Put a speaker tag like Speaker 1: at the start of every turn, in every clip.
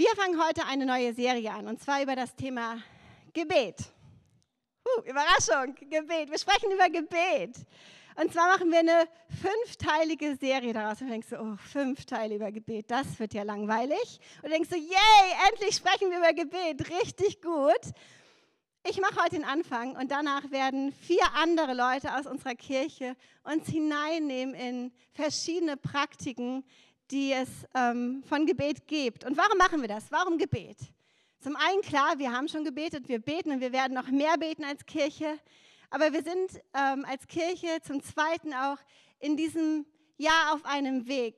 Speaker 1: Wir fangen heute eine neue Serie an und zwar über das Thema Gebet. Uh, Überraschung, Gebet. Wir sprechen über Gebet. Und zwar machen wir eine fünfteilige Serie daraus. Und du denkst so, oh, fünf Teile über Gebet, das wird ja langweilig. Und du denkst so, yay, endlich sprechen wir über Gebet, richtig gut. Ich mache heute den Anfang und danach werden vier andere Leute aus unserer Kirche uns hineinnehmen in verschiedene Praktiken, die es ähm, von Gebet gibt. Und warum machen wir das? Warum Gebet? Zum einen klar, wir haben schon gebetet, wir beten und wir werden noch mehr beten als Kirche. Aber wir sind ähm, als Kirche zum Zweiten auch in diesem Jahr auf einem Weg.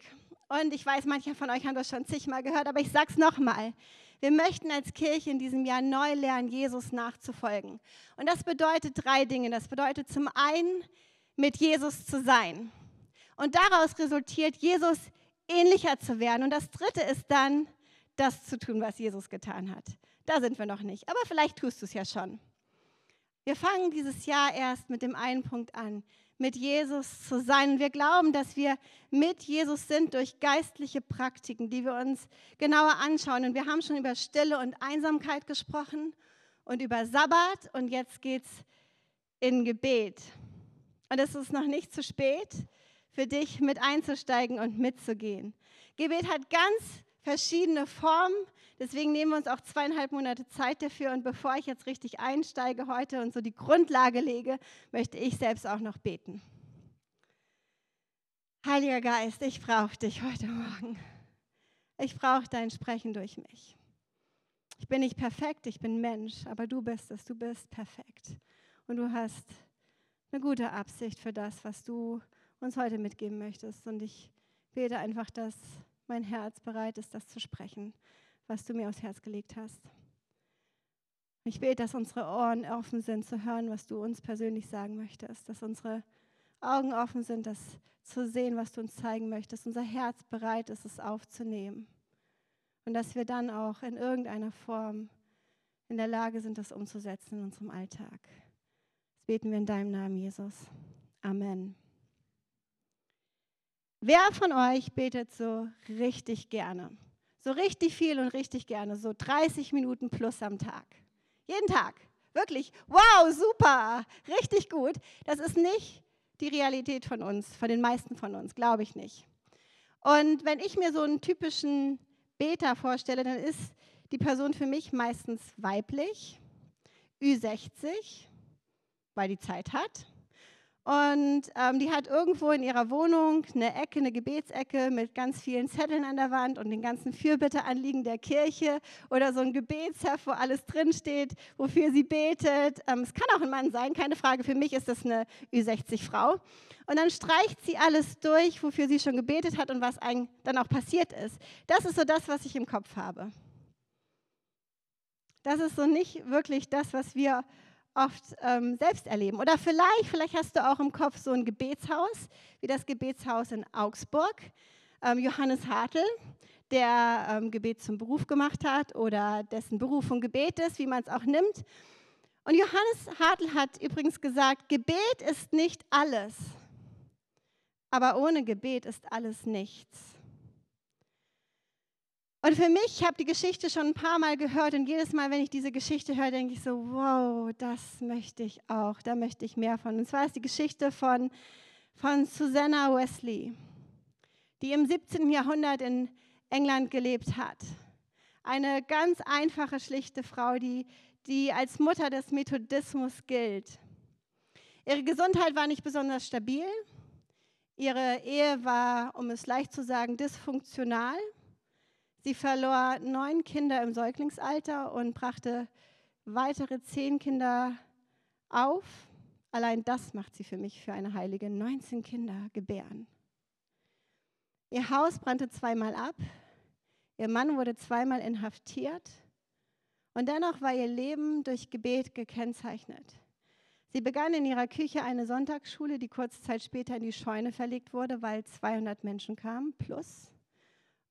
Speaker 1: Und ich weiß, manche von euch haben das schon zigmal gehört, aber ich sage es nochmal. Wir möchten als Kirche in diesem Jahr neu lernen, Jesus nachzufolgen. Und das bedeutet drei Dinge. Das bedeutet zum einen, mit Jesus zu sein. Und daraus resultiert, Jesus ähnlicher zu werden. Und das dritte ist dann, das zu tun, was Jesus getan hat. Da sind wir noch nicht. Aber vielleicht tust du es ja schon. Wir fangen dieses Jahr erst mit dem einen Punkt an mit Jesus zu sein. Wir glauben, dass wir mit Jesus sind durch geistliche Praktiken, die wir uns genauer anschauen. Und wir haben schon über Stille und Einsamkeit gesprochen und über Sabbat und jetzt geht es in Gebet. Und es ist noch nicht zu spät für dich mit einzusteigen und mitzugehen. Gebet hat ganz verschiedene Formen. Deswegen nehmen wir uns auch zweieinhalb Monate Zeit dafür. Und bevor ich jetzt richtig einsteige heute und so die Grundlage lege, möchte ich selbst auch noch beten. Heiliger Geist, ich brauche dich heute Morgen. Ich brauche dein Sprechen durch mich. Ich bin nicht perfekt, ich bin Mensch, aber du bist es, du bist perfekt. Und du hast eine gute Absicht für das, was du uns heute mitgeben möchtest. Und ich bete einfach, dass mein Herz bereit ist, das zu sprechen, was du mir aufs Herz gelegt hast. Ich bete, dass unsere Ohren offen sind zu hören, was du uns persönlich sagen möchtest, dass unsere Augen offen sind, das zu sehen, was du uns zeigen möchtest, unser Herz bereit ist, es aufzunehmen und dass wir dann auch in irgendeiner Form in der Lage sind, das umzusetzen in unserem Alltag. Das beten wir in deinem Namen, Jesus. Amen. Wer von euch betet so richtig gerne? So richtig viel und richtig gerne, so 30 Minuten plus am Tag. Jeden Tag. Wirklich, wow, super, richtig gut. Das ist nicht die Realität von uns, von den meisten von uns, glaube ich nicht. Und wenn ich mir so einen typischen Beter vorstelle, dann ist die Person für mich meistens weiblich, Ü60, weil die Zeit hat. Und ähm, die hat irgendwo in ihrer Wohnung eine Ecke, eine Gebetsecke mit ganz vielen Zetteln an der Wand und den ganzen Fürbitteanliegen der Kirche oder so ein Gebetsheft, wo alles drinsteht, wofür sie betet. Ähm, es kann auch ein Mann sein, keine Frage. Für mich ist das eine Ü60-Frau. Und dann streicht sie alles durch, wofür sie schon gebetet hat und was dann auch passiert ist. Das ist so das, was ich im Kopf habe. Das ist so nicht wirklich das, was wir oft ähm, selbst erleben. Oder vielleicht, vielleicht hast du auch im Kopf so ein Gebetshaus, wie das Gebetshaus in Augsburg. Ähm, Johannes Hartl, der ähm, Gebet zum Beruf gemacht hat oder dessen Berufung Gebet ist, wie man es auch nimmt. Und Johannes Hartl hat übrigens gesagt, Gebet ist nicht alles, aber ohne Gebet ist alles nichts. Und für mich, ich habe die Geschichte schon ein paar Mal gehört und jedes Mal, wenn ich diese Geschichte höre, denke ich so, wow, das möchte ich auch, da möchte ich mehr von. Und zwar ist die Geschichte von, von Susanna Wesley, die im 17. Jahrhundert in England gelebt hat. Eine ganz einfache, schlichte Frau, die, die als Mutter des Methodismus gilt. Ihre Gesundheit war nicht besonders stabil. Ihre Ehe war, um es leicht zu sagen, dysfunktional. Sie verlor neun Kinder im Säuglingsalter und brachte weitere zehn Kinder auf. Allein das macht sie für mich für eine Heilige. 19 Kinder gebären. Ihr Haus brannte zweimal ab. Ihr Mann wurde zweimal inhaftiert. Und dennoch war ihr Leben durch Gebet gekennzeichnet. Sie begann in ihrer Küche eine Sonntagsschule, die kurze Zeit später in die Scheune verlegt wurde, weil 200 Menschen kamen, plus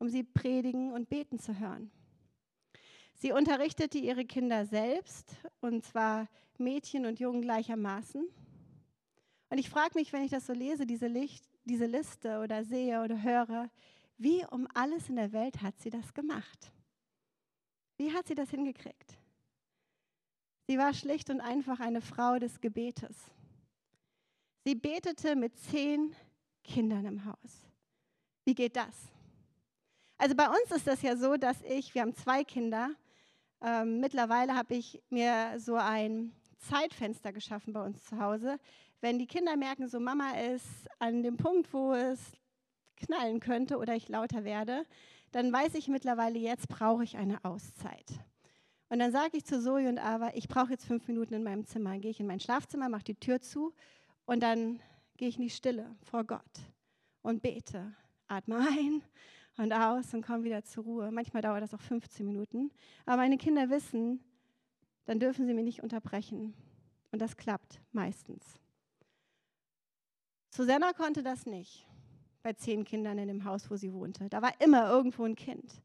Speaker 1: um sie predigen und beten zu hören. Sie unterrichtete ihre Kinder selbst, und zwar Mädchen und Jungen gleichermaßen. Und ich frage mich, wenn ich das so lese, diese, Licht, diese Liste oder sehe oder höre, wie um alles in der Welt hat sie das gemacht? Wie hat sie das hingekriegt? Sie war schlicht und einfach eine Frau des Gebetes. Sie betete mit zehn Kindern im Haus. Wie geht das? Also bei uns ist das ja so, dass ich, wir haben zwei Kinder, ähm, mittlerweile habe ich mir so ein Zeitfenster geschaffen bei uns zu Hause. Wenn die Kinder merken, so Mama ist an dem Punkt, wo es knallen könnte oder ich lauter werde, dann weiß ich mittlerweile, jetzt brauche ich eine Auszeit. Und dann sage ich zu Zoe und Ava, ich brauche jetzt fünf Minuten in meinem Zimmer. Dann gehe ich in mein Schlafzimmer, mache die Tür zu und dann gehe ich in die Stille vor Gott und bete. Atme ein und aus und komme wieder zur Ruhe. Manchmal dauert das auch 15 Minuten. Aber meine Kinder wissen, dann dürfen sie mich nicht unterbrechen. Und das klappt meistens. Susanna konnte das nicht bei zehn Kindern in dem Haus, wo sie wohnte. Da war immer irgendwo ein Kind.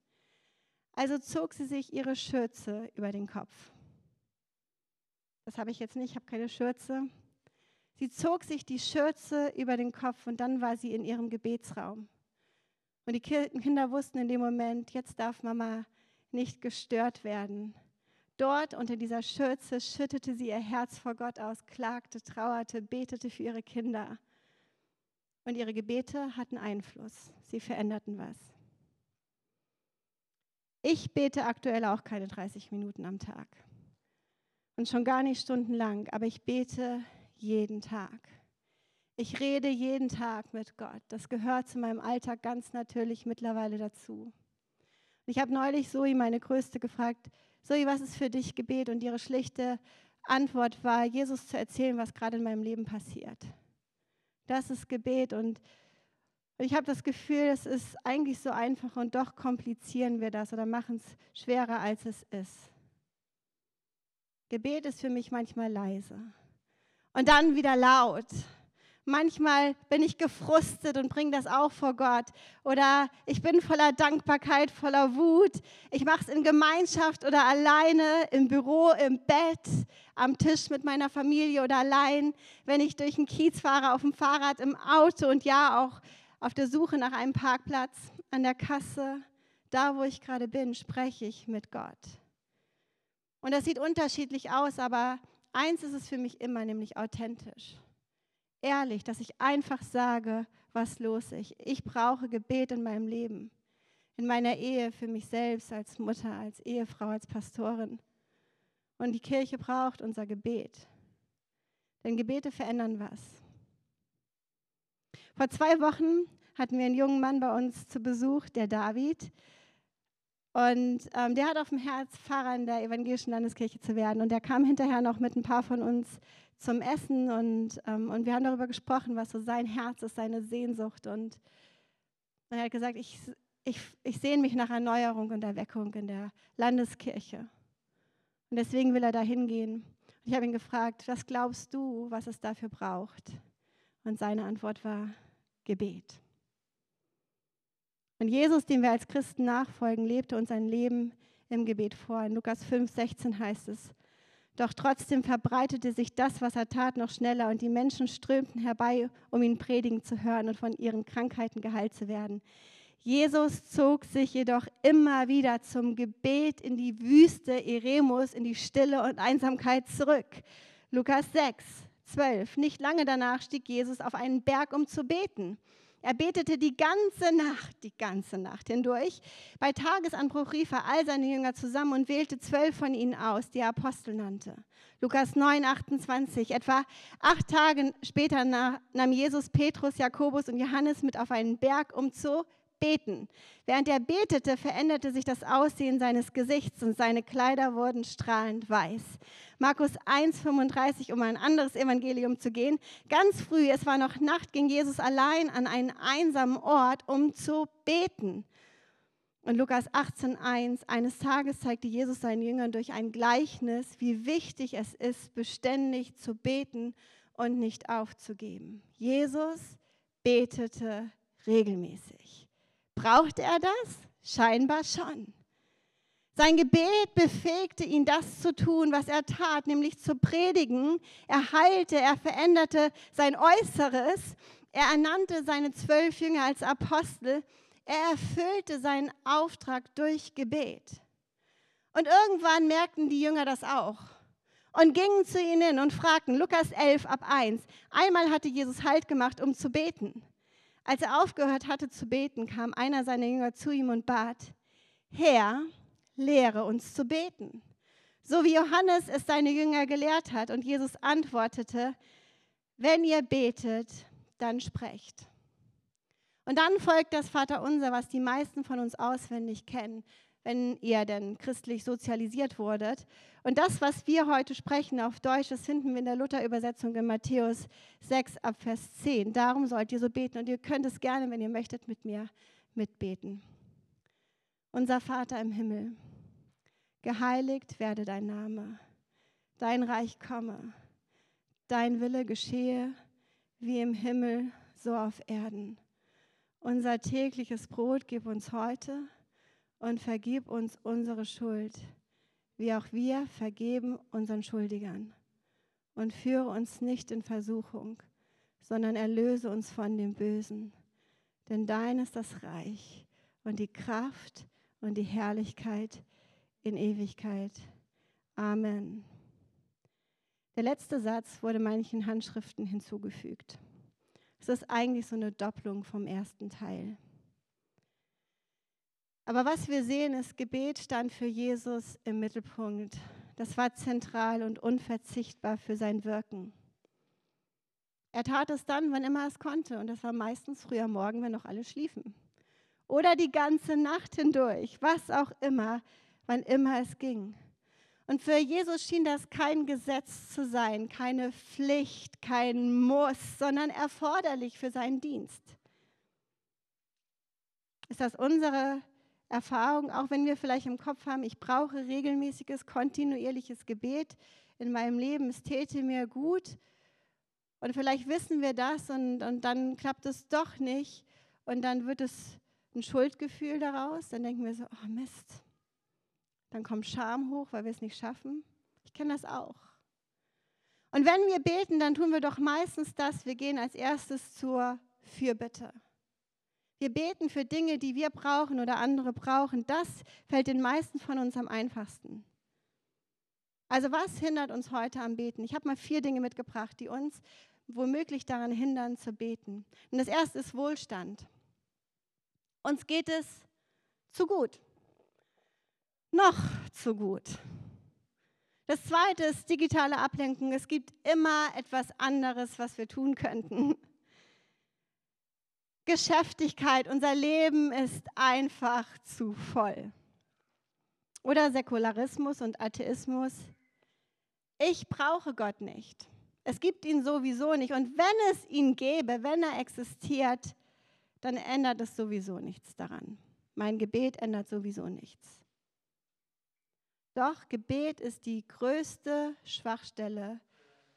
Speaker 1: Also zog sie sich ihre Schürze über den Kopf. Das habe ich jetzt nicht, ich habe keine Schürze. Sie zog sich die Schürze über den Kopf und dann war sie in ihrem Gebetsraum. Und die Kinder wussten in dem Moment, jetzt darf Mama nicht gestört werden. Dort unter dieser Schürze schüttete sie ihr Herz vor Gott aus, klagte, trauerte, betete für ihre Kinder. Und ihre Gebete hatten Einfluss. Sie veränderten was. Ich bete aktuell auch keine 30 Minuten am Tag. Und schon gar nicht stundenlang, aber ich bete jeden Tag. Ich rede jeden Tag mit Gott. Das gehört zu meinem Alltag ganz natürlich mittlerweile dazu. Ich habe neulich Zoe, meine Größte, gefragt, Zoe, was ist für dich Gebet? Und ihre schlichte Antwort war, Jesus zu erzählen, was gerade in meinem Leben passiert. Das ist Gebet und ich habe das Gefühl, es ist eigentlich so einfach und doch komplizieren wir das oder machen es schwerer, als es ist. Gebet ist für mich manchmal leise und dann wieder laut. Manchmal bin ich gefrustet und bringe das auch vor Gott. Oder ich bin voller Dankbarkeit, voller Wut. Ich mache es in Gemeinschaft oder alleine, im Büro, im Bett, am Tisch mit meiner Familie oder allein, wenn ich durch den Kiez fahre, auf dem Fahrrad, im Auto und ja auch auf der Suche nach einem Parkplatz, an der Kasse. Da, wo ich gerade bin, spreche ich mit Gott. Und das sieht unterschiedlich aus, aber eins ist es für mich immer, nämlich authentisch ehrlich, dass ich einfach sage, was los ist. Ich brauche Gebet in meinem Leben, in meiner Ehe, für mich selbst, als Mutter, als Ehefrau, als Pastorin. Und die Kirche braucht unser Gebet. Denn Gebete verändern was. Vor zwei Wochen hatten wir einen jungen Mann bei uns zu Besuch, der David. Und ähm, der hat auf dem Herz, Pfarrer in der evangelischen Landeskirche zu werden. Und der kam hinterher noch mit ein paar von uns zum Essen und, ähm, und wir haben darüber gesprochen, was so sein Herz ist, seine Sehnsucht. Und er hat gesagt, ich, ich, ich sehne mich nach Erneuerung und Erweckung in der Landeskirche. Und deswegen will er da hingehen. Ich habe ihn gefragt, was glaubst du, was es dafür braucht? Und seine Antwort war Gebet. Und Jesus, dem wir als Christen nachfolgen, lebte uns sein Leben im Gebet vor. In Lukas 5, 16 heißt es, doch trotzdem verbreitete sich das, was er tat, noch schneller und die Menschen strömten herbei, um ihn predigen zu hören und von ihren Krankheiten geheilt zu werden. Jesus zog sich jedoch immer wieder zum Gebet in die Wüste Eremus, in die Stille und Einsamkeit zurück. Lukas 6, 12. Nicht lange danach stieg Jesus auf einen Berg, um zu beten. Er betete die ganze Nacht, die ganze Nacht hindurch. Bei Tagesanbruch rief er all seine Jünger zusammen und wählte zwölf von ihnen aus, die er Apostel nannte. Lukas 9, 28. Etwa acht Tage später nahm Jesus Petrus, Jakobus und Johannes mit auf einen Berg, um zu beten. Während er betete, veränderte sich das Aussehen seines Gesichts und seine Kleider wurden strahlend weiß. Markus 1,35, um ein anderes Evangelium zu gehen. Ganz früh, es war noch Nacht, ging Jesus allein an einen einsamen Ort, um zu beten. Und Lukas 18,1, eines Tages zeigte Jesus seinen Jüngern durch ein Gleichnis, wie wichtig es ist, beständig zu beten und nicht aufzugeben. Jesus betete regelmäßig. Brauchte er das? Scheinbar schon. Sein Gebet befähigte ihn, das zu tun, was er tat, nämlich zu predigen. Er heilte, er veränderte sein Äußeres. Er ernannte seine zwölf Jünger als Apostel. Er erfüllte seinen Auftrag durch Gebet. Und irgendwann merkten die Jünger das auch und gingen zu ihnen und fragten, Lukas 11 ab 1, einmal hatte Jesus Halt gemacht, um zu beten. Als er aufgehört hatte zu beten, kam einer seiner Jünger zu ihm und bat, Herr, lehre uns zu beten, so wie Johannes es seine Jünger gelehrt hat. Und Jesus antwortete, wenn ihr betet, dann sprecht. Und dann folgt das Vaterunser, was die meisten von uns auswendig kennen, wenn ihr denn christlich sozialisiert wurdet. Und das, was wir heute sprechen auf Deutsch, das finden wir in der Luther-Übersetzung in Matthäus 6 ab Vers 10. Darum sollt ihr so beten und ihr könnt es gerne, wenn ihr möchtet, mit mir mitbeten. Unser Vater im Himmel, geheiligt werde dein Name, dein Reich komme, dein Wille geschehe wie im Himmel, so auf Erden. Unser tägliches Brot gib uns heute und vergib uns unsere Schuld, wie auch wir vergeben unseren Schuldigern. Und führe uns nicht in Versuchung, sondern erlöse uns von dem Bösen. Denn dein ist das Reich und die Kraft und die Herrlichkeit in Ewigkeit. Amen. Der letzte Satz wurde manchen Handschriften hinzugefügt. Es ist eigentlich so eine Doppelung vom ersten Teil. Aber was wir sehen, ist, Gebet stand für Jesus im Mittelpunkt. Das war zentral und unverzichtbar für sein Wirken. Er tat es dann, wann immer er es konnte. Und das war meistens früher Morgen, wenn noch alle schliefen. Oder die ganze Nacht hindurch, was auch immer, wann immer es ging. Und für Jesus schien das kein Gesetz zu sein, keine Pflicht, kein Muss, sondern erforderlich für seinen Dienst. Ist das unsere Erfahrung, auch wenn wir vielleicht im Kopf haben, ich brauche regelmäßiges, kontinuierliches Gebet in meinem Leben, es täte mir gut. Und vielleicht wissen wir das und, und dann klappt es doch nicht und dann wird es ein Schuldgefühl daraus. Dann denken wir so, oh Mist. Dann kommt Scham hoch, weil wir es nicht schaffen. Ich kenne das auch. Und wenn wir beten, dann tun wir doch meistens das, wir gehen als erstes zur Fürbitte. Wir beten für Dinge, die wir brauchen oder andere brauchen. Das fällt den meisten von uns am einfachsten. Also was hindert uns heute am Beten? Ich habe mal vier Dinge mitgebracht, die uns womöglich daran hindern zu beten. Und das erste ist Wohlstand. Uns geht es zu gut. Noch zu gut. Das zweite ist digitale Ablenkung. Es gibt immer etwas anderes, was wir tun könnten. Geschäftigkeit, unser Leben ist einfach zu voll. Oder Säkularismus und Atheismus. Ich brauche Gott nicht. Es gibt ihn sowieso nicht. Und wenn es ihn gäbe, wenn er existiert, dann ändert es sowieso nichts daran. Mein Gebet ändert sowieso nichts. Doch Gebet ist die größte Schwachstelle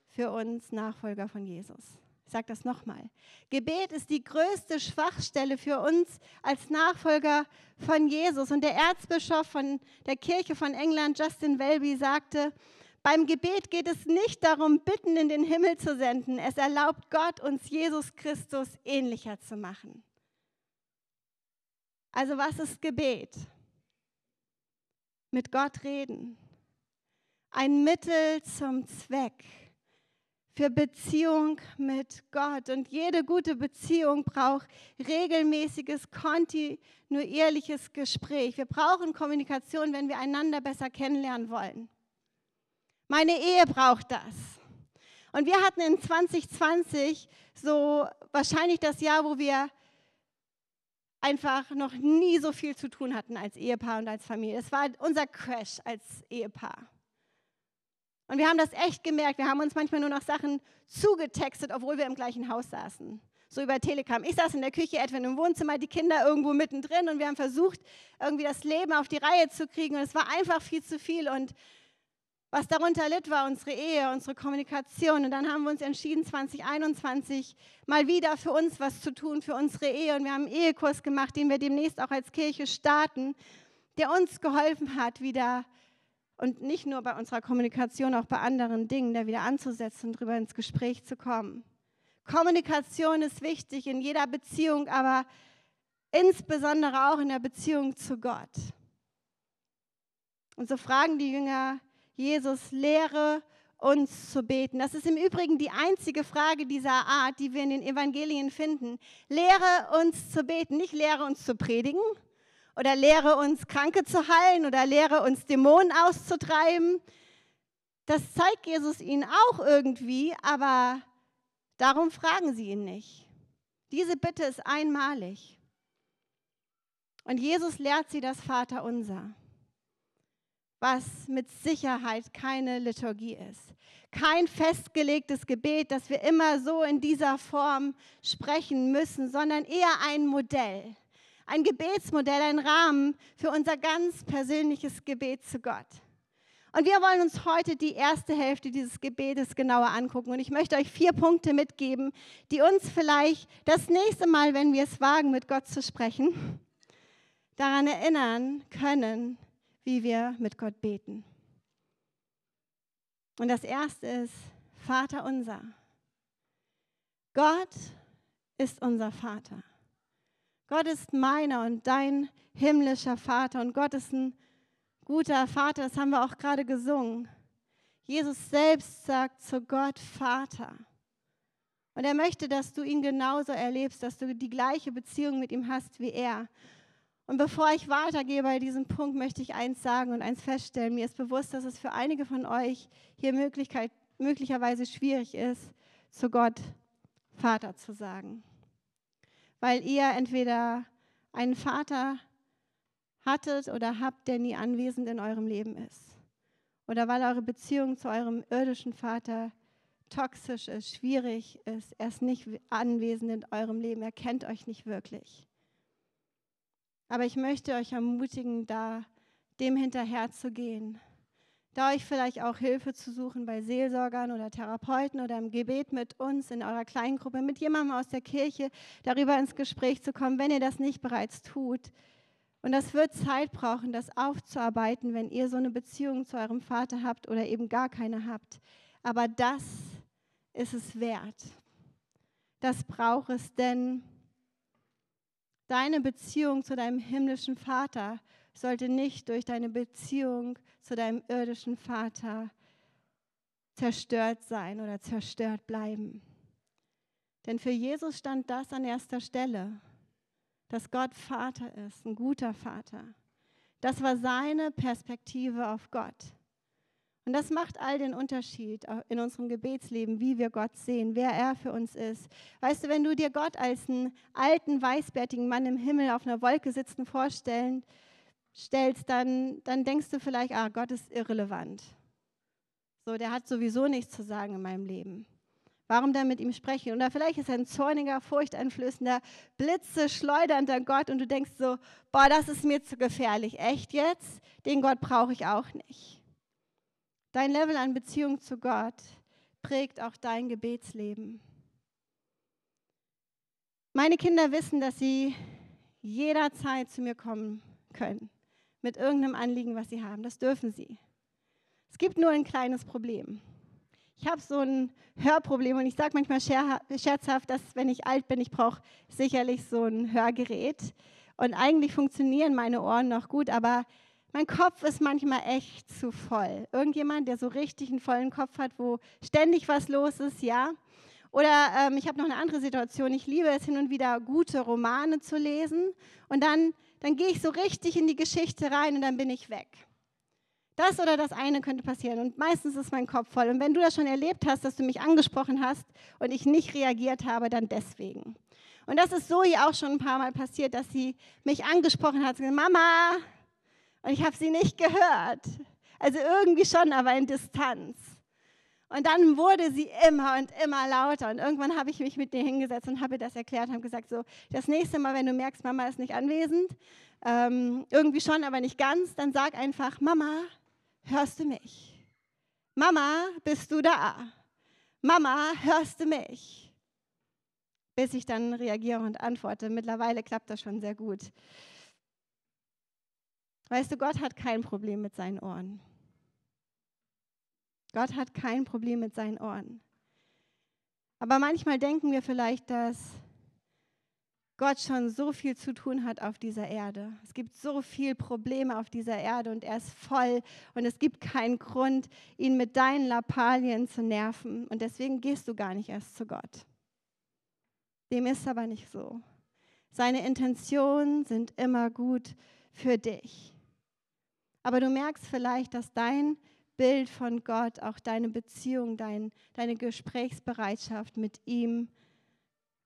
Speaker 1: für uns Nachfolger von Jesus. Ich sage das nochmal. Gebet ist die größte Schwachstelle für uns als Nachfolger von Jesus. Und der Erzbischof von der Kirche von England, Justin Welby, sagte, beim Gebet geht es nicht darum, Bitten in den Himmel zu senden. Es erlaubt Gott, uns Jesus Christus ähnlicher zu machen. Also was ist Gebet? Mit Gott reden. Ein Mittel zum Zweck für Beziehung mit Gott. Und jede gute Beziehung braucht regelmäßiges, kontinuierliches Gespräch. Wir brauchen Kommunikation, wenn wir einander besser kennenlernen wollen. Meine Ehe braucht das. Und wir hatten in 2020 so wahrscheinlich das Jahr, wo wir einfach noch nie so viel zu tun hatten als Ehepaar und als Familie. Es war unser Crash als Ehepaar. Und wir haben das echt gemerkt. Wir haben uns manchmal nur noch Sachen zugetextet, obwohl wir im gleichen Haus saßen. So über Telegram. Ich saß in der Küche, Edwin im Wohnzimmer, die Kinder irgendwo mittendrin und wir haben versucht, irgendwie das Leben auf die Reihe zu kriegen. Und es war einfach viel zu viel. Und was darunter litt, war unsere Ehe, unsere Kommunikation. Und dann haben wir uns entschieden, 2021 mal wieder für uns was zu tun, für unsere Ehe. Und wir haben einen Ehekurs gemacht, den wir demnächst auch als Kirche starten, der uns geholfen hat, wieder und nicht nur bei unserer Kommunikation, auch bei anderen Dingen, da wieder anzusetzen und drüber ins Gespräch zu kommen. Kommunikation ist wichtig in jeder Beziehung, aber insbesondere auch in der Beziehung zu Gott. Und so fragen die Jünger Jesus, lehre uns zu beten. Das ist im Übrigen die einzige Frage dieser Art, die wir in den Evangelien finden. Lehre uns zu beten, nicht lehre uns zu predigen oder lehre uns Kranke zu heilen oder lehre uns Dämonen auszutreiben. Das zeigt Jesus ihnen auch irgendwie, aber darum fragen sie ihn nicht. Diese Bitte ist einmalig. Und Jesus lehrt sie das Vaterunser was mit Sicherheit keine Liturgie ist. Kein festgelegtes Gebet, das wir immer so in dieser Form sprechen müssen, sondern eher ein Modell, ein Gebetsmodell, ein Rahmen für unser ganz persönliches Gebet zu Gott. Und wir wollen uns heute die erste Hälfte dieses Gebetes genauer angucken. Und ich möchte euch vier Punkte mitgeben, die uns vielleicht das nächste Mal, wenn wir es wagen, mit Gott zu sprechen, daran erinnern können, wie wir mit Gott beten. Und das erste ist Vater unser. Gott ist unser Vater. Gott ist meiner und dein himmlischer Vater. Und Gott ist ein guter Vater, das haben wir auch gerade gesungen. Jesus selbst sagt zu Gott Vater. Und er möchte, dass du ihn genauso erlebst, dass du die gleiche Beziehung mit ihm hast wie er. Und bevor ich weitergehe bei diesem Punkt, möchte ich eins sagen und eins feststellen. Mir ist bewusst, dass es für einige von euch hier möglicherweise schwierig ist, zu Gott Vater zu sagen. Weil ihr entweder einen Vater hattet oder habt, der nie anwesend in eurem Leben ist. Oder weil eure Beziehung zu eurem irdischen Vater toxisch ist, schwierig ist. Er ist nicht anwesend in eurem Leben. Er kennt euch nicht wirklich. Aber ich möchte euch ermutigen, da dem hinterher zu gehen. Da euch vielleicht auch Hilfe zu suchen bei Seelsorgern oder Therapeuten oder im Gebet mit uns in eurer Kleingruppe, mit jemandem aus der Kirche darüber ins Gespräch zu kommen, wenn ihr das nicht bereits tut. Und das wird Zeit brauchen, das aufzuarbeiten, wenn ihr so eine Beziehung zu eurem Vater habt oder eben gar keine habt. Aber das ist es wert. Das braucht es, denn Deine Beziehung zu deinem himmlischen Vater sollte nicht durch deine Beziehung zu deinem irdischen Vater zerstört sein oder zerstört bleiben. Denn für Jesus stand das an erster Stelle, dass Gott Vater ist, ein guter Vater. Das war seine Perspektive auf Gott. Und das macht all den Unterschied in unserem Gebetsleben, wie wir Gott sehen, wer er für uns ist. Weißt du, wenn du dir Gott als einen alten, weißbärtigen Mann im Himmel auf einer Wolke sitzen vorstellen, stellst, dann, dann denkst du vielleicht, ah, Gott ist irrelevant. So, der hat sowieso nichts zu sagen in meinem Leben. Warum dann mit ihm sprechen? Oder vielleicht ist er ein zorniger, furchteinflößender, Blitze schleudernder Gott und du denkst so, boah, das ist mir zu gefährlich. Echt jetzt? Den Gott brauche ich auch nicht. Dein Level an Beziehung zu Gott prägt auch dein Gebetsleben. Meine Kinder wissen, dass sie jederzeit zu mir kommen können mit irgendeinem Anliegen, was sie haben. Das dürfen sie. Es gibt nur ein kleines Problem. Ich habe so ein Hörproblem und ich sage manchmal scherzhaft, dass wenn ich alt bin, ich brauche sicherlich so ein Hörgerät. Und eigentlich funktionieren meine Ohren noch gut, aber mein Kopf ist manchmal echt zu voll. Irgendjemand, der so richtig einen vollen Kopf hat, wo ständig was los ist, ja. Oder ähm, ich habe noch eine andere Situation. Ich liebe es hin und wieder, gute Romane zu lesen. Und dann, dann gehe ich so richtig in die Geschichte rein und dann bin ich weg. Das oder das eine könnte passieren. Und meistens ist mein Kopf voll. Und wenn du das schon erlebt hast, dass du mich angesprochen hast und ich nicht reagiert habe, dann deswegen. Und das ist Zoe auch schon ein paar Mal passiert, dass sie mich angesprochen hat. Gesagt, Mama, und ich habe sie nicht gehört. Also irgendwie schon, aber in Distanz. Und dann wurde sie immer und immer lauter. Und irgendwann habe ich mich mit ihr hingesetzt und habe das erklärt und habe gesagt, so, das nächste Mal, wenn du merkst, Mama ist nicht anwesend, ähm, irgendwie schon, aber nicht ganz, dann sag einfach, Mama, hörst du mich? Mama, bist du da? Mama, hörst du mich? Bis ich dann reagiere und antworte. Mittlerweile klappt das schon sehr gut. Weißt du, Gott hat kein Problem mit seinen Ohren. Gott hat kein Problem mit seinen Ohren. Aber manchmal denken wir vielleicht, dass Gott schon so viel zu tun hat auf dieser Erde. Es gibt so viele Probleme auf dieser Erde und er ist voll und es gibt keinen Grund, ihn mit deinen Lappalien zu nerven. Und deswegen gehst du gar nicht erst zu Gott. Dem ist aber nicht so. Seine Intentionen sind immer gut für dich. Aber du merkst vielleicht, dass dein Bild von Gott, auch deine Beziehung, dein, deine Gesprächsbereitschaft mit ihm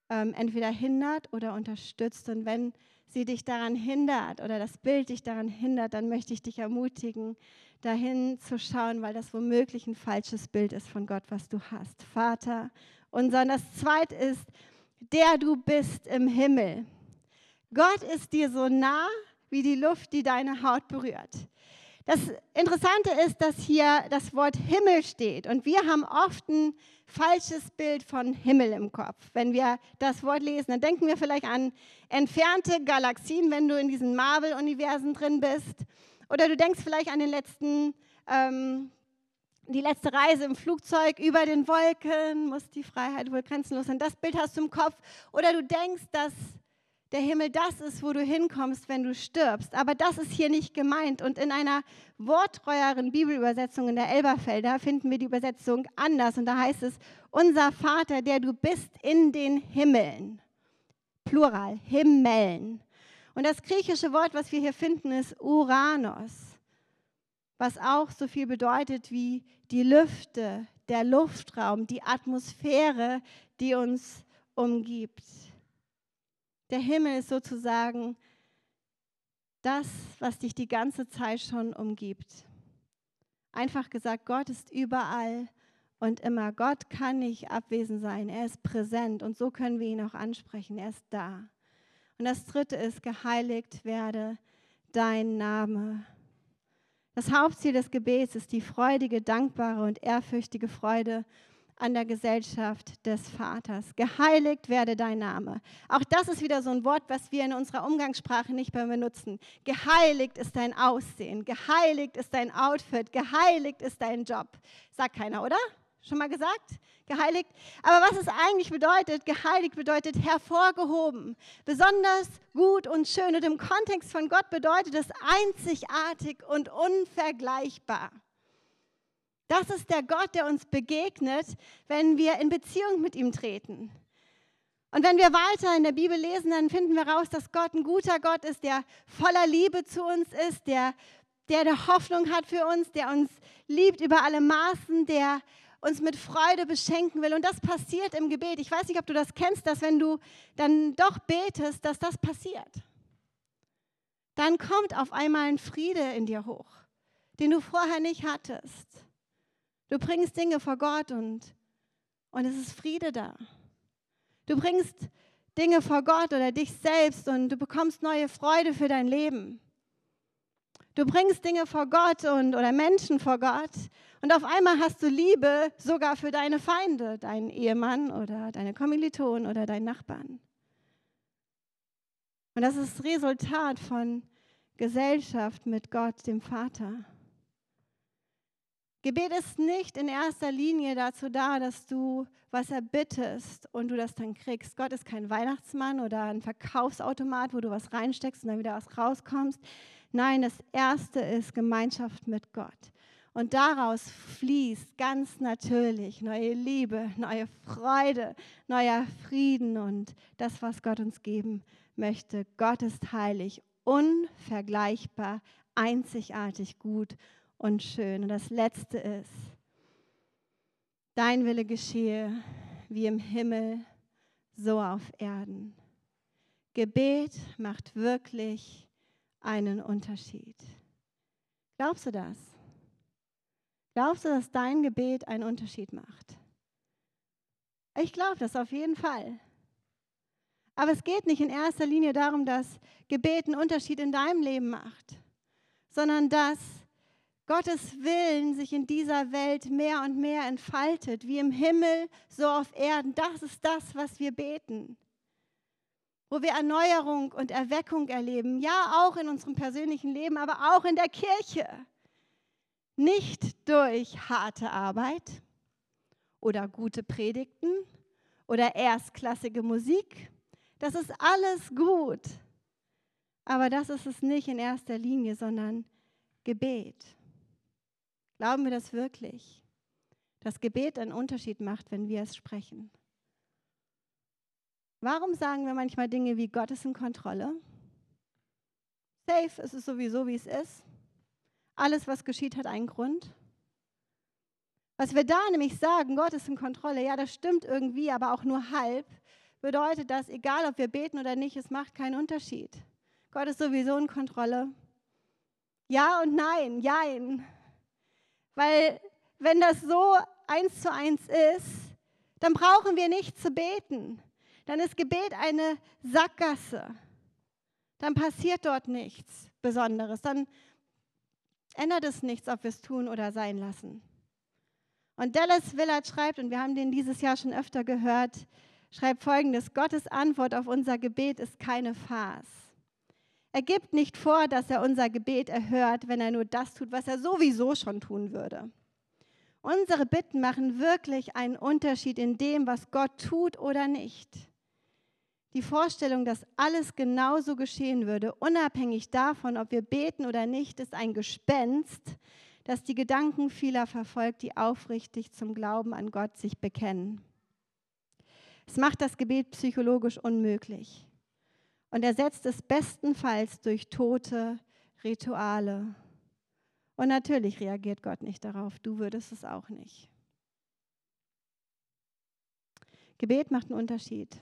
Speaker 1: ähm, entweder hindert oder unterstützt. Und wenn sie dich daran hindert oder das Bild dich daran hindert, dann möchte ich dich ermutigen, dahin zu schauen, weil das womöglich ein falsches Bild ist von Gott, was du hast. Vater unser. Und das zweite ist, der du bist im Himmel. Gott ist dir so nah wie die Luft, die deine Haut berührt. Das Interessante ist, dass hier das Wort Himmel steht. Und wir haben oft ein falsches Bild von Himmel im Kopf. Wenn wir das Wort lesen, dann denken wir vielleicht an entfernte Galaxien, wenn du in diesen Marvel-Universen drin bist. Oder du denkst vielleicht an den letzten, ähm, die letzte Reise im Flugzeug über den Wolken, muss die Freiheit wohl grenzenlos sein. Das Bild hast du im Kopf. Oder du denkst, dass der Himmel das ist, wo du hinkommst, wenn du stirbst. Aber das ist hier nicht gemeint. Und in einer worttreueren Bibelübersetzung in der Elberfelder finden wir die Übersetzung anders. Und da heißt es, unser Vater, der du bist in den Himmeln. Plural, Himmeln. Und das griechische Wort, was wir hier finden, ist Uranos, was auch so viel bedeutet wie die Lüfte, der Luftraum, die Atmosphäre, die uns umgibt. Der Himmel ist sozusagen das, was dich die ganze Zeit schon umgibt. Einfach gesagt, Gott ist überall und immer. Gott kann nicht abwesend sein. Er ist präsent und so können wir ihn auch ansprechen. Er ist da. Und das dritte ist, geheiligt werde dein Name. Das Hauptziel des Gebets ist die freudige, dankbare und ehrfürchtige Freude an der Gesellschaft des Vaters. Geheiligt werde dein Name. Auch das ist wieder so ein Wort, was wir in unserer Umgangssprache nicht mehr benutzen. Geheiligt ist dein Aussehen, geheiligt ist dein Outfit, geheiligt ist dein Job. Sagt keiner, oder? Schon mal gesagt? Geheiligt. Aber was es eigentlich bedeutet, geheiligt bedeutet hervorgehoben, besonders gut und schön. Und im Kontext von Gott bedeutet es einzigartig und unvergleichbar. Das ist der Gott, der uns begegnet, wenn wir in Beziehung mit ihm treten. Und wenn wir weiter in der Bibel lesen, dann finden wir raus, dass Gott ein guter Gott ist, der voller Liebe zu uns ist, der, der eine Hoffnung hat für uns, der uns liebt über alle Maßen, der uns mit Freude beschenken will. Und das passiert im Gebet. Ich weiß nicht, ob du das kennst, dass wenn du dann doch betest, dass das passiert. Dann kommt auf einmal ein Friede in dir hoch, den du vorher nicht hattest. Du bringst Dinge vor Gott und, und es ist Friede da. Du bringst Dinge vor Gott oder dich selbst und du bekommst neue Freude für dein Leben. Du bringst Dinge vor Gott und, oder Menschen vor Gott und auf einmal hast du Liebe sogar für deine Feinde, deinen Ehemann oder deine Kommilitonen oder deinen Nachbarn. Und das ist das Resultat von Gesellschaft mit Gott, dem Vater. Gebet ist nicht in erster Linie dazu da, dass du was erbittest und du das dann kriegst. Gott ist kein Weihnachtsmann oder ein Verkaufsautomat, wo du was reinsteckst und dann wieder was rauskommst. Nein, das Erste ist Gemeinschaft mit Gott. Und daraus fließt ganz natürlich neue Liebe, neue Freude, neuer Frieden und das, was Gott uns geben möchte. Gott ist heilig, unvergleichbar, einzigartig gut und schön. Und das Letzte ist, dein Wille geschehe wie im Himmel, so auf Erden. Gebet macht wirklich einen Unterschied. Glaubst du das? Glaubst du, dass dein Gebet einen Unterschied macht? Ich glaube das auf jeden Fall. Aber es geht nicht in erster Linie darum, dass Gebet einen Unterschied in deinem Leben macht, sondern dass Gottes Willen sich in dieser Welt mehr und mehr entfaltet, wie im Himmel, so auf Erden. Das ist das, was wir beten. Wo wir Erneuerung und Erweckung erleben, ja auch in unserem persönlichen Leben, aber auch in der Kirche. Nicht durch harte Arbeit oder gute Predigten oder erstklassige Musik. Das ist alles gut. Aber das ist es nicht in erster Linie, sondern Gebet. Glauben wir das wirklich? Dass Gebet einen Unterschied macht, wenn wir es sprechen. Warum sagen wir manchmal Dinge wie Gott ist in Kontrolle? Safe, es ist sowieso, wie es ist. Alles, was geschieht, hat einen Grund. Was wir da nämlich sagen, Gott ist in Kontrolle, ja, das stimmt irgendwie, aber auch nur halb, bedeutet das, egal ob wir beten oder nicht, es macht keinen Unterschied. Gott ist sowieso in Kontrolle. Ja und nein, jein. Weil wenn das so eins zu eins ist, dann brauchen wir nicht zu beten. Dann ist Gebet eine Sackgasse. Dann passiert dort nichts Besonderes. Dann ändert es nichts, ob wir es tun oder sein lassen. Und Dallas Willard schreibt, und wir haben den dieses Jahr schon öfter gehört, schreibt folgendes, Gottes Antwort auf unser Gebet ist keine Farce. Er gibt nicht vor, dass er unser Gebet erhört, wenn er nur das tut, was er sowieso schon tun würde. Unsere Bitten machen wirklich einen Unterschied in dem, was Gott tut oder nicht. Die Vorstellung, dass alles genauso geschehen würde, unabhängig davon, ob wir beten oder nicht, ist ein Gespenst, das die Gedanken vieler verfolgt, die aufrichtig zum Glauben an Gott sich bekennen. Es macht das Gebet psychologisch unmöglich und ersetzt es bestenfalls durch tote Rituale. Und natürlich reagiert Gott nicht darauf, du würdest es auch nicht. Gebet macht einen Unterschied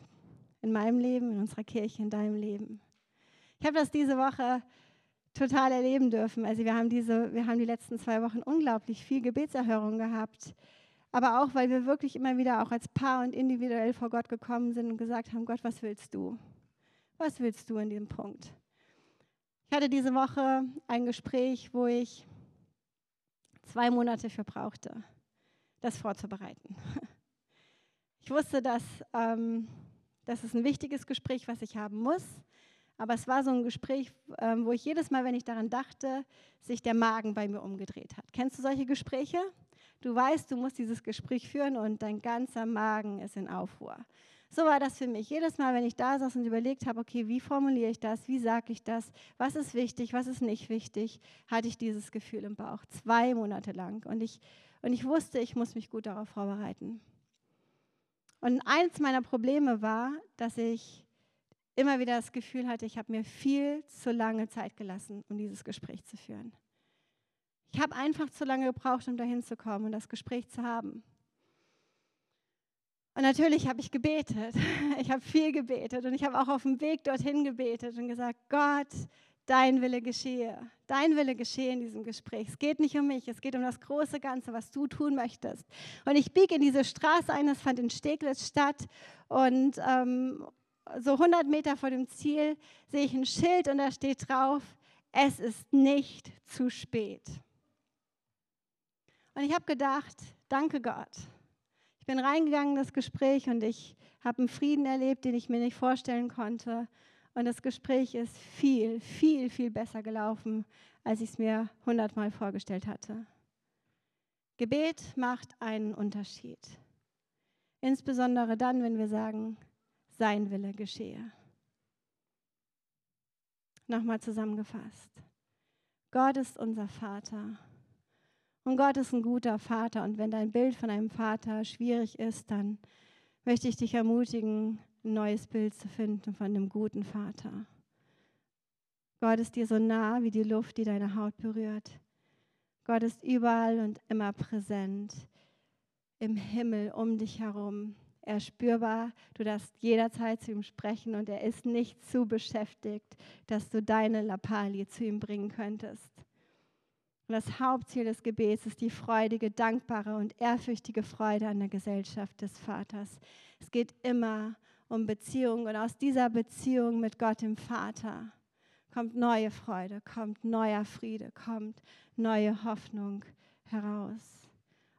Speaker 1: in meinem Leben, in unserer Kirche, in deinem Leben. Ich habe das diese Woche total erleben dürfen. Also wir haben, diese, wir haben die letzten zwei Wochen unglaublich viel Gebetserhörung gehabt. Aber auch, weil wir wirklich immer wieder auch als Paar und individuell vor Gott gekommen sind und gesagt haben, Gott, was willst du? Was willst du in diesem Punkt? Ich hatte diese Woche ein Gespräch, wo ich zwei Monate für brauchte, das vorzubereiten. Ich wusste, dass ähm, das ist ein wichtiges Gespräch, was ich haben muss. Aber es war so ein Gespräch, ähm, wo ich jedes Mal, wenn ich daran dachte, sich der Magen bei mir umgedreht hat. Kennst du solche Gespräche? Du weißt, du musst dieses Gespräch führen und dein ganzer Magen ist in Aufruhr. So war das für mich. Jedes Mal, wenn ich da saß und überlegt habe, okay, wie formuliere ich das, wie sage ich das, was ist wichtig, was ist nicht wichtig, hatte ich dieses Gefühl im Bauch, zwei Monate lang. Und ich, und ich wusste, ich muss mich gut darauf vorbereiten. Und eins meiner Probleme war, dass ich immer wieder das Gefühl hatte, ich habe mir viel zu lange Zeit gelassen, um dieses Gespräch zu führen. Ich habe einfach zu lange gebraucht, um dahin zu kommen und das Gespräch zu haben. Und natürlich habe ich gebetet. Ich habe viel gebetet und ich habe auch auf dem Weg dorthin gebetet und gesagt, Gott, dein Wille geschehe. Dein Wille geschehe in diesem Gespräch. Es geht nicht um mich, es geht um das große Ganze, was du tun möchtest. Und ich biege in diese Straße ein, das fand in Steglitz statt. Und ähm, so 100 Meter vor dem Ziel sehe ich ein Schild und da steht drauf, es ist nicht zu spät. Und ich habe gedacht, danke Gott. Bin reingegangen in das Gespräch und ich habe einen Frieden erlebt, den ich mir nicht vorstellen konnte. Und das Gespräch ist viel, viel, viel besser gelaufen, als ich es mir hundertmal vorgestellt hatte. Gebet macht einen Unterschied. Insbesondere dann, wenn wir sagen, sein Wille geschehe. Nochmal zusammengefasst. Gott ist unser Vater. Und Gott ist ein guter Vater. Und wenn dein Bild von einem Vater schwierig ist, dann möchte ich dich ermutigen, ein neues Bild zu finden von einem guten Vater. Gott ist dir so nah wie die Luft, die deine Haut berührt. Gott ist überall und immer präsent, im Himmel um dich herum. Er ist spürbar, du darfst jederzeit zu ihm sprechen und er ist nicht zu beschäftigt, dass du deine Lappalie zu ihm bringen könntest. Und das Hauptziel des Gebets ist die freudige, dankbare und ehrfürchtige Freude an der Gesellschaft des Vaters. Es geht immer um Beziehung und aus dieser Beziehung mit Gott dem Vater kommt neue Freude, kommt neuer Friede, kommt neue Hoffnung heraus.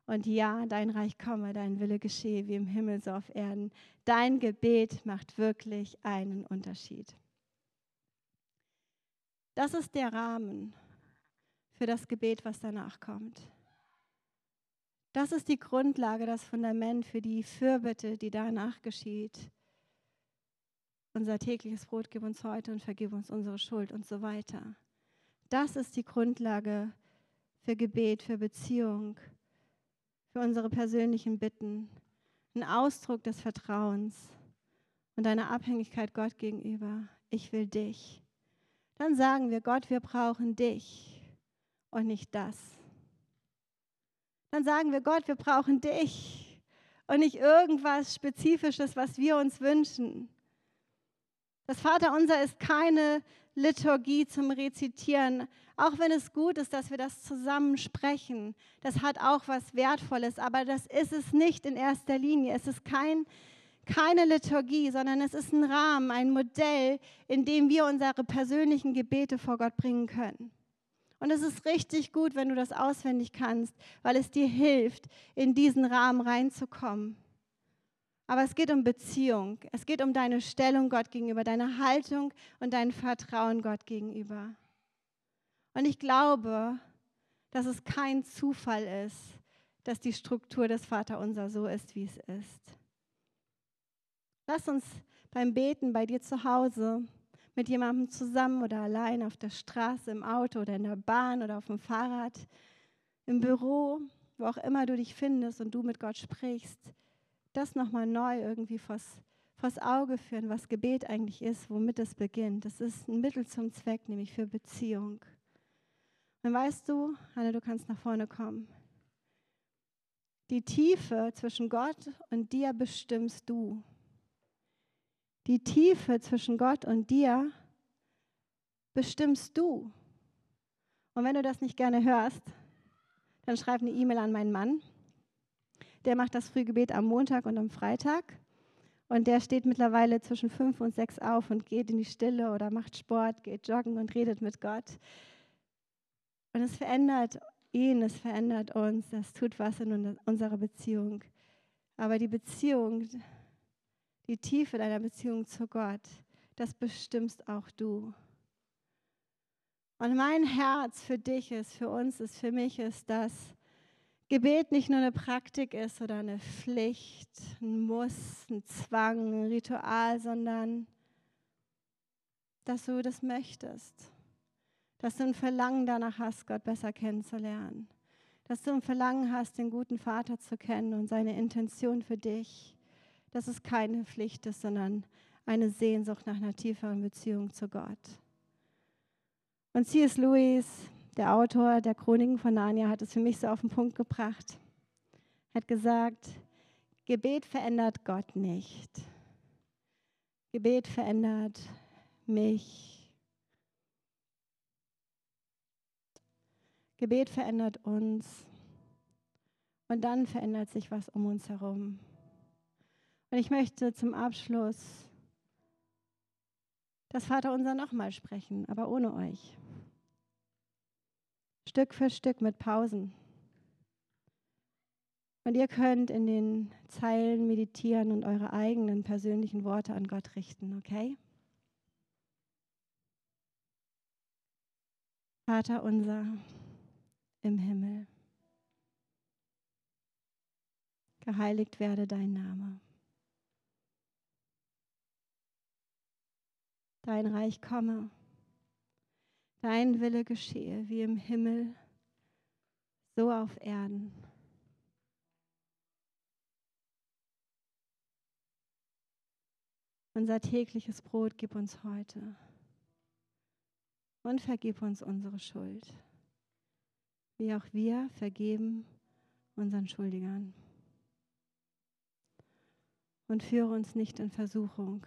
Speaker 1: Und ja, dein Reich komme, dein Wille geschehe wie im Himmel so auf Erden. Dein Gebet macht wirklich einen Unterschied. Das ist der Rahmen für das Gebet, was danach kommt. Das ist die Grundlage, das Fundament für die Fürbitte, die danach geschieht unser tägliches Brot gib uns heute und vergib uns unsere Schuld und so weiter. Das ist die Grundlage für Gebet, für Beziehung, für unsere persönlichen Bitten, ein Ausdruck des Vertrauens und einer Abhängigkeit Gott gegenüber. Ich will dich. Dann sagen wir, Gott, wir brauchen dich und nicht das. Dann sagen wir, Gott, wir brauchen dich und nicht irgendwas Spezifisches, was wir uns wünschen. Das Vaterunser ist keine Liturgie zum Rezitieren, auch wenn es gut ist, dass wir das zusammen sprechen. Das hat auch was Wertvolles, aber das ist es nicht in erster Linie. Es ist kein, keine Liturgie, sondern es ist ein Rahmen, ein Modell, in dem wir unsere persönlichen Gebete vor Gott bringen können. Und es ist richtig gut, wenn du das auswendig kannst, weil es dir hilft, in diesen Rahmen reinzukommen. Aber es geht um Beziehung. Es geht um deine Stellung Gott gegenüber, deine Haltung und dein Vertrauen Gott gegenüber. Und ich glaube, dass es kein Zufall ist, dass die Struktur des Vaterunser so ist, wie es ist. Lass uns beim Beten bei dir zu Hause mit jemandem zusammen oder allein auf der Straße, im Auto oder in der Bahn oder auf dem Fahrrad, im Büro, wo auch immer du dich findest und du mit Gott sprichst, das nochmal neu irgendwie vors, vors Auge führen, was Gebet eigentlich ist, womit es beginnt. Das ist ein Mittel zum Zweck, nämlich für Beziehung. Dann weißt du, Anne, du kannst nach vorne kommen. Die Tiefe zwischen Gott und dir bestimmst du. Die Tiefe zwischen Gott und dir bestimmst du. Und wenn du das nicht gerne hörst, dann schreib eine E-Mail an meinen Mann der macht das Frühgebet am Montag und am Freitag. Und der steht mittlerweile zwischen fünf und sechs auf und geht in die Stille oder macht Sport, geht joggen und redet mit Gott. Und es verändert ihn, es verändert uns, es tut was in unserer Beziehung. Aber die Beziehung, die Tiefe deiner Beziehung zu Gott, das bestimmst auch du. Und mein Herz für dich ist, für uns ist, für mich ist, dass Gebet nicht nur eine Praktik ist oder eine Pflicht, ein Muss, ein Zwang, ein Ritual, sondern dass du das möchtest. Dass du ein Verlangen danach hast, Gott besser kennenzulernen. Dass du ein Verlangen hast, den guten Vater zu kennen und seine Intention für dich. Dass es keine Pflicht ist, sondern eine Sehnsucht nach einer tieferen Beziehung zu Gott. Und C.S. Lewis der Autor der Chroniken von Narnia hat es für mich so auf den Punkt gebracht. Hat gesagt, Gebet verändert Gott nicht. Gebet verändert mich. Gebet verändert uns. Und dann verändert sich was um uns herum. Und ich möchte zum Abschluss das Vaterunser nochmal sprechen, aber ohne euch. Stück für Stück mit Pausen. Und ihr könnt in den Zeilen meditieren und eure eigenen persönlichen Worte an Gott richten, okay? Vater unser im Himmel, geheiligt werde dein Name. Dein Reich komme Dein Wille geschehe, wie im Himmel, so auf Erden. Unser tägliches Brot gib uns heute und vergib uns unsere Schuld, wie auch wir vergeben unseren Schuldigern. Und führe uns nicht in Versuchung,